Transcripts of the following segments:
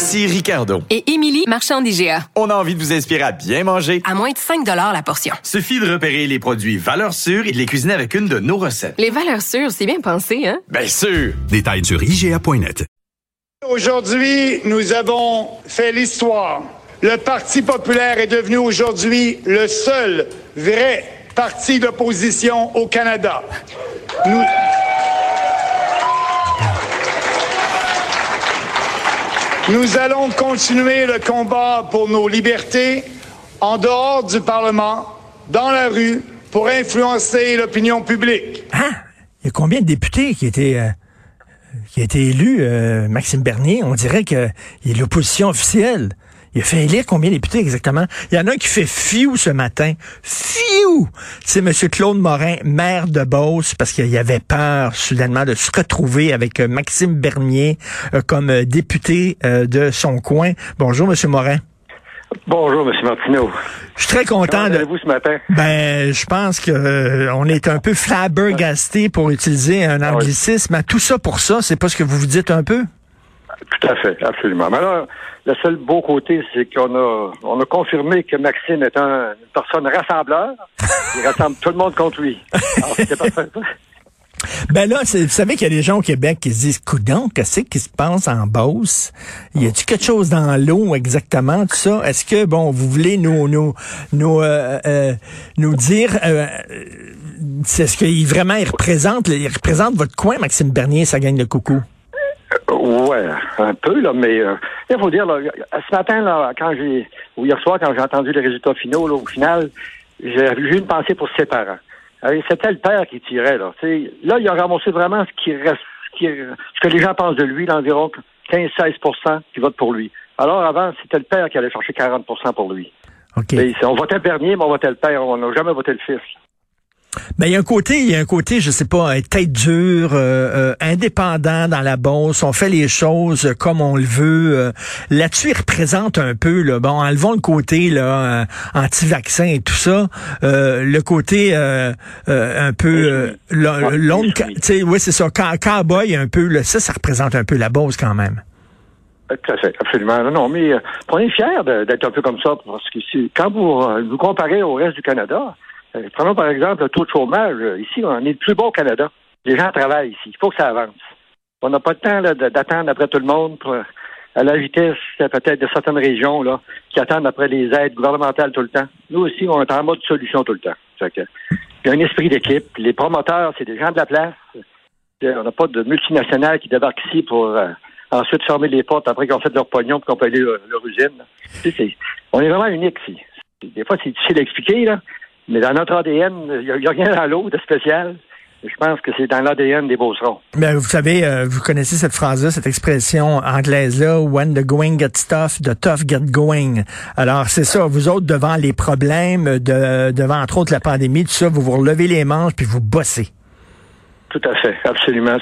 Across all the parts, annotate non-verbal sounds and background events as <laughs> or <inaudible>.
Ici Ricardo. Et Émilie, marchand d'IGA. On a envie de vous inspirer à bien manger. À moins de 5 la portion. Suffit de repérer les produits valeurs sûres et de les cuisiner avec une de nos recettes. Les valeurs sûres, c'est bien pensé, hein? Bien sûr! Détails sur IGA.net. Aujourd'hui, nous avons fait l'histoire. Le Parti populaire est devenu aujourd'hui le seul vrai parti d'opposition au Canada. Nous... Nous allons continuer le combat pour nos libertés en dehors du Parlement, dans la rue, pour influencer l'opinion publique. Hein? Il y a combien de députés qui étaient, euh, qui a été euh, Maxime Bernier? On dirait qu'il est l'opposition officielle. Il a fait élire combien de députés exactement? Il y en a un qui fait fiou ce matin. Fiou! C'est M. Claude Morin, maire de Beauce, parce qu'il avait peur soudainement de se retrouver avec euh, Maxime Bernier euh, comme euh, député de son coin. Bonjour, M. Morin. Bonjour, M. Martineau. Je suis très content Comment de. vous ce matin? Ben, je pense que on est un peu flabbergasté pour utiliser un Ah anglicisme. Tout ça pour ça, c'est pas ce que vous vous dites un peu? Tout à fait, absolument. Mais alors, le seul beau côté, c'est qu'on a, on a confirmé que Maxime est un, une personne rassembleur. <laughs> Il rassemble tout le monde contre lui. Alors, c'est parfait. Ben là, vous savez qu'il y a des gens au Québec qui se disent, coudon, qu'est-ce qui se passe en Beauce? Y a-tu quelque chose dans l'eau exactement, tout ça? Est-ce que, bon, vous voulez nous, nous, nous, euh, euh, nous dire, euh, euh, c'est ce qu'il vraiment, il représente, il représente votre coin, Maxime Bernier, ça gagne le coucou? Ouais, un peu, là, mais euh, il faut dire, là, ce matin, là, quand j'ai, ou hier soir, quand j'ai entendu les résultats finaux, là, au final, j'ai eu une pensée pour ses parents. Euh, C'était le père qui tirait, là. Tu sais, là, il a ramassé vraiment ce qui reste, ce, qui, ce que les gens pensent de lui, là, environ 15-16 qui votent pour lui. Alors, avant, c'était le père qui allait chercher 40% pour lui. OK. Mais c'est- on votait le Bernier, mais on votait le père. On n'a jamais voté le fils. Ben, il y a un côté, il y a un côté, je sais pas, euh, tête dure, euh, euh, indépendant dans la bourse. On fait les choses euh, comme on le veut. euh. Là-dessus, il représente un peu, là, bon, enlevons le côté là, euh, anti-vaccin et tout ça, euh, le côté euh, euh, un peu euh, lo- Ouais, long, oui, ca- oui. tu sais, oui, c'est ça, cowboy un peu. Là, ça, ça représente un peu la bourse quand même. Tout à fait, absolument. Non, non, mais euh, on est fiers d'être un peu comme ça, parce que si- quand vous euh, vous comparez au reste du Canada, prenons par exemple le taux de chômage. euh, Ici, on est le plus bas au Canada. Les gens travaillent ici. Il faut que ça avance. On n'a pas le temps d'attendre après tout le monde pour, euh, à la vitesse euh, peut-être de certaines régions là, qui attendent après les aides gouvernementales tout le temps. Nous aussi, on est en mode solution tout le temps. Il y a un esprit d'équipe. Les promoteurs, c'est des gens de la place. Euh, On n'a pas de multinationales qui débarquent ici pour euh, ensuite fermer les portes après qu'ils ont fait leur pognon et qu'on peut aller leur, usine. On est vraiment unique ici. Des fois, c'est difficile à expliquer, là, mais dans notre ADN, il n'y a, rien dans l'eau de spécial. Je pense que c'est dans l'ADN des Beaucerons. Ben, vous savez, euh, vous connaissez cette phrase-là, cette expression anglaise-là, when the going gets tough, the tough get going. Alors, c'est ça, vous autres, devant les problèmes, de, devant entre autres la pandémie, tout ça, vous vous relevez les manches puis vous bossez. Tout à fait, absolument.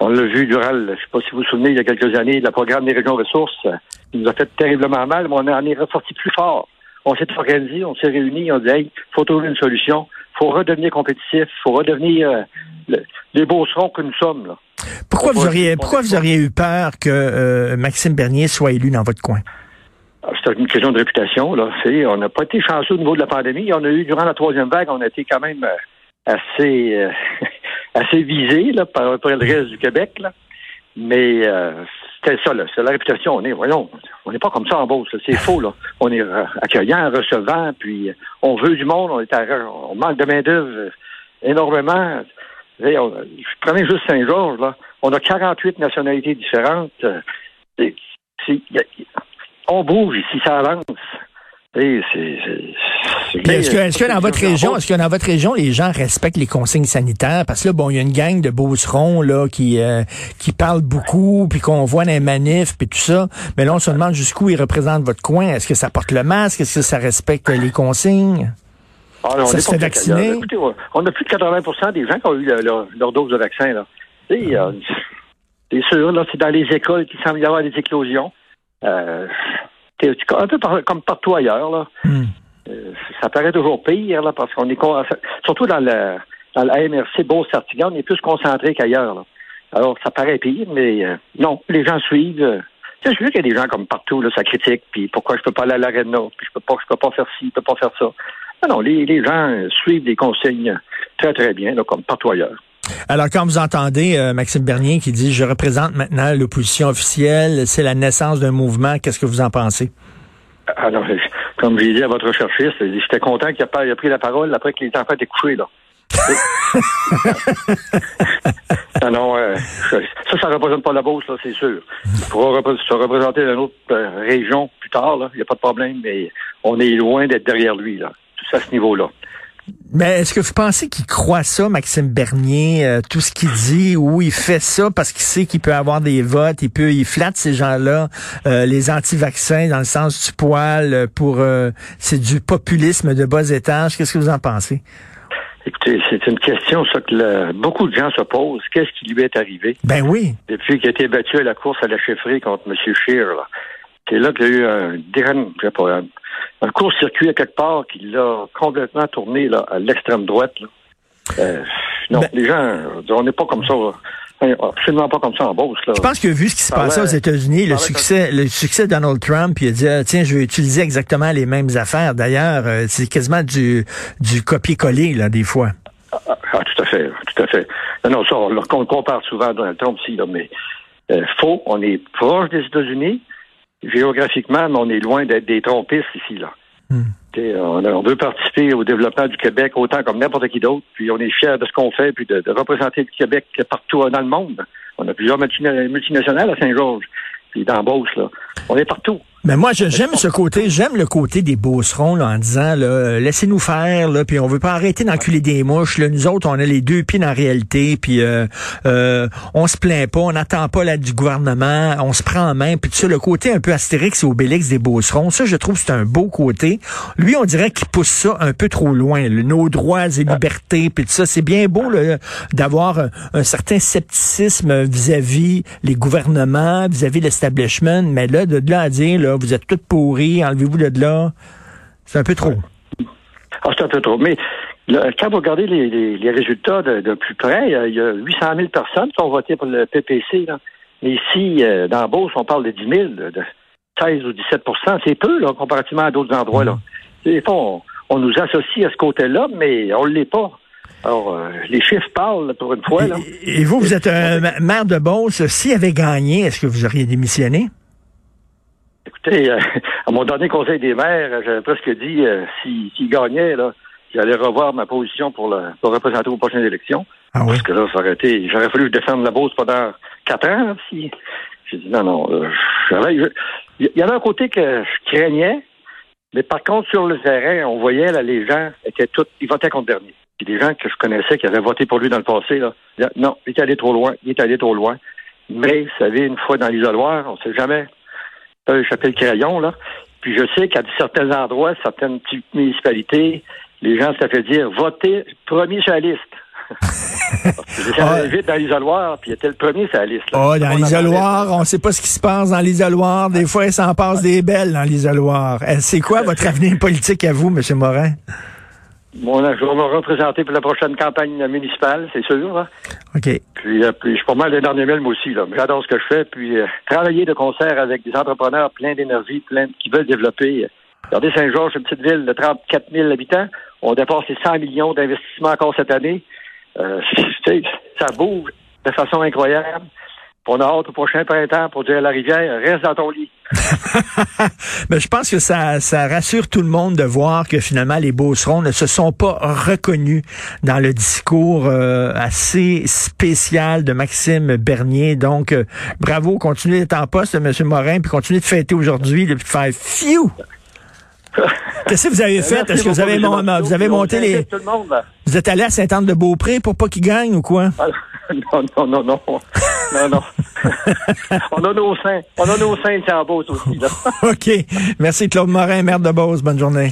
On l'a vu durant, je ne sais pas si vous vous souvenez, il y a quelques années, le programme des régions ressources, qui nous a fait terriblement mal, mais on en est ressorti plus fort. On s'est organisé, on s'est réunis, on dit, hey, faut trouver une solution, faut redevenir compétitif, faut redevenir euh, le- les que nous sommes. Là. Pourquoi vous auriez, pourquoi vous auriez eu peur que euh, Maxime Bernier soit élu dans votre coin? Alors, C'est une question de réputation. Là. On n'a pas été chanceux au niveau de la pandémie. On a eu, durant la troisième vague, on a été quand même euh, assez, euh, <laughs> assez visé par, par le reste du Québec. Là. Mais euh, c'était ça, là. C'est la réputation. On est, voyons, on n'est pas comme ça en Beauce. C'est faux, là. On est euh, accueillant, recevant, puis euh, on veut du monde, on est à- on manque de main-d'œuvre euh, énormément. On- Je prenais juste Saint-Georges, là. On a 48 nationalités différentes. C'est- c'est- on bouge ici, ça avance. Et Est-ce que, dans votre région, est-ce que dans votre région, les gens respectent les consignes sanitaires? Parce que là, bon, il y a une gang de beaucerons là qui euh, qui parlent beaucoup, puis qu'on voit dans les manifs, puis tout ça. Mais là, on se demande jusqu'où ils représentent votre coin. Est-ce que ça porte le masque? Est-ce que ça respecte les consignes? Ah, non, on Ça est se fait vacciner? Écoutez, on a plus de 80% des gens qui ont eu le- leur, leur dose de vaccin. Là. Tu sais, euh, c'est sûr, là, c'est dans les écoles qu'il semble y avoir des éclosions. Euh, un peu par- comme partout ailleurs. Là. Hmm. Euh, ça paraît toujours pire, là, parce qu'on est con- surtout dans le dans la MRC Beauce-Sartigan, on est plus concentré qu'ailleurs. là. Alors, ça paraît pire, mais euh, non, les gens suivent. euh, c'est sûr qu'il y a des gens comme partout, là, ça critique, puis pourquoi je peux pas aller à l'aréna, puis je peux pas, je peux pas faire ci, je peux pas faire ça. Non, non, les, les gens suivent les consignes très, très bien, là, comme partout ailleurs. Alors, quand vous entendez euh, Maxime Bernier qui dit « Je représente maintenant l'opposition officielle, c'est la naissance d'un mouvement », qu'est-ce que vous en pensez? Alors, euh, comme j'ai dit à votre recherchiste, j'étais content qu'il ait pris la parole après que les enfants étaient couchés, là. <laughs> non, non, euh, ça, ça représente pas la Beauce, là, c'est sûr. Il pourra se représenter dans une autre région plus tard. Il n'y a pas de problème, mais on est loin d'être derrière lui, là. Tout ça à ce niveau-là. Mais est-ce que vous pensez qu'il croit ça, Maxime Bernier, euh, tout ce qu'il dit, ou il fait ça parce qu'il sait qu'il peut avoir des votes, il peut, il flatte ces gens-là, euh, les anti-vaccins dans le sens du poil, euh, pour, euh, c'est du populisme de bas étage. Qu'est-ce que vous en pensez? Écoutez, c'est une question, ça, que le- beaucoup de gens se posent. Qu'est-ce qui lui est arrivé? Ben oui. depuis qu'il a été battu à la course à la chefferie contre M. Scheer? C'est là qu'il y a eu un, je sais pas, un, un court-circuit à quelque part qui l'a complètement tourné là, à l'extrême droite. là. Euh, non, Ben- les gens, on n'est pas comme ça. là. Absolument pas comme ça en. Là. Je pense que vu ce qui se passait aux États-Unis, le succès, le succès de Donald Trump, il a dit ah, tiens, je vais utiliser exactement les mêmes affaires. D'ailleurs, euh, c'est quasiment du du copier-coller là des fois. Ah, ah, tout à fait, tout à fait. Non, non, ça, on, le- on compare souvent à Donald Trump aussi, là, mais euh, faux, on est proche des États-Unis, géographiquement, mais on est loin d'être des trompistes ici, là. Hmm. On, veut participer au développement du Québec autant comme n'importe qui d'autre, puis on est fiers de ce qu'on fait, puis de, de représenter le Québec partout dans le monde. On a plusieurs multina- multinationales à Saint-Georges, puis dans Beauce, là. On est partout. Mais moi, j'aime ce côté, j'aime le côté des beaucerons là, en disant là, laissez-nous faire, là, puis on veut pas arrêter d'enculer des mouches. Là. Nous autres, on a les deux pieds dans réalité, puis euh, euh, on se plaint pas, on n'attend pas l'aide du gouvernement, on se prend en main, puis tout ça, le côté un peu Astérix et Obélix des beaucerons, ça, je trouve c'est un beau côté. Lui, on dirait qu'il pousse ça un peu trop loin, nos droits et libertés, puis tout ça. C'est bien beau là, d'avoir un, certain scepticisme vis-à-vis les gouvernements, vis-à-vis l'establishment, mais là, de là à dire, vous êtes toutes pourris, enlevez-vous de là, c'est un peu trop. Ah, c'est un peu trop. Mais le- quand vous regardez les, les- les résultats de, de plus près, euh, il y a 800 000 personnes qui ont voté pour le PPC. Là. Mais ici, euh, dans Beauce, on parle de 10 000, de de 16 ou 17% C'est peu, là, comparativement à d'autres endroits. Là. Des fois, on, on nous associe à ce côté-là, mais on ne l'est pas. Alors, euh, les chiffres parlent, pour une fois. Là. Et, et vous, vous êtes un ma- maire de Beauce. S'il avait gagné, est-ce que vous auriez démissionné? Euh, à mon dernier conseil des maires, j'avais presque dit, euh, s'il s'il gagnait, là, j'allais revoir ma position pour le pour représenter aux prochaines élections. Ah oui? Parce que là, ça aurait été. J'aurais fallu défendre la Beauce pendant quatre ans. Si. J'ai dit non, non. euh, je- Il y avait un côté que je craignais, mais par contre, sur le terrain, on voyait là, les gens étaient tous. Ils votaient contre Bernier. Puis des gens que je connaissais qui avaient voté pour lui dans le passé, là, disaient, non, il est allé trop loin, il est allé trop loin. Mais, vous savez, une fois dans l'isoloir, on sait jamais. Échapper le crayon, là. Puis je sais qu'à certains endroits, certaines petites municipalités, les gens se fait dire votez premier sur la liste. <laughs> J'étais Ah. allé vite dans l'isoloir, puis il était le premier sur la liste. là. Oh, On dans l'isoloir, on sait pas ce qui se passe dans l'isoloir. Des fois, il s'en passe des belles dans l'isoloir. Euh, C'est quoi <laughs> votre avenir politique à vous, M. Morin? Bon, je vais me représenter pour la prochaine campagne municipale, c'est sûr. là. OK. Puis, euh, puis je suis pas mal de dernier moi aussi. là. J'adore ce que je fais. Puis euh, travailler de concert avec des entrepreneurs pleins d'énergie, pleins qui veulent développer. euh, Regardez Saint-Georges, une petite ville de 34 000 habitants. On dépasse les 100 millions d'investissements encore cette année. Euh, <laughs> ça bouge de façon incroyable. Puis On a hâte au prochain printemps pour dire à la rivière, reste dans ton lit. <laughs> Mais je pense que ça, ça rassure tout le monde de voir que finalement les Beaucerons ne se sont pas reconnus dans le discours euh, assez spécial de Maxime Bernier. Donc, euh, bravo, continuez d'être en poste, M. Morin, puis continuez de fêter aujourd'hui, de faire fiou. <laughs> Qu'est-ce que vous avez fait? Est-ce que vous avez, mon- vous avez On monté les... Tout le monde. Vous êtes allé à Sainte-Anne-de-Beaupré pour pas qu'il gagne ou quoi? Ah, <laughs> Non, non, non, non. Non, non. <laughs> on a nos seins. On a nos seins de Beauce aussi, là. <laughs> OK. Merci Claude Morin, maire de Beauce. Bonne journée.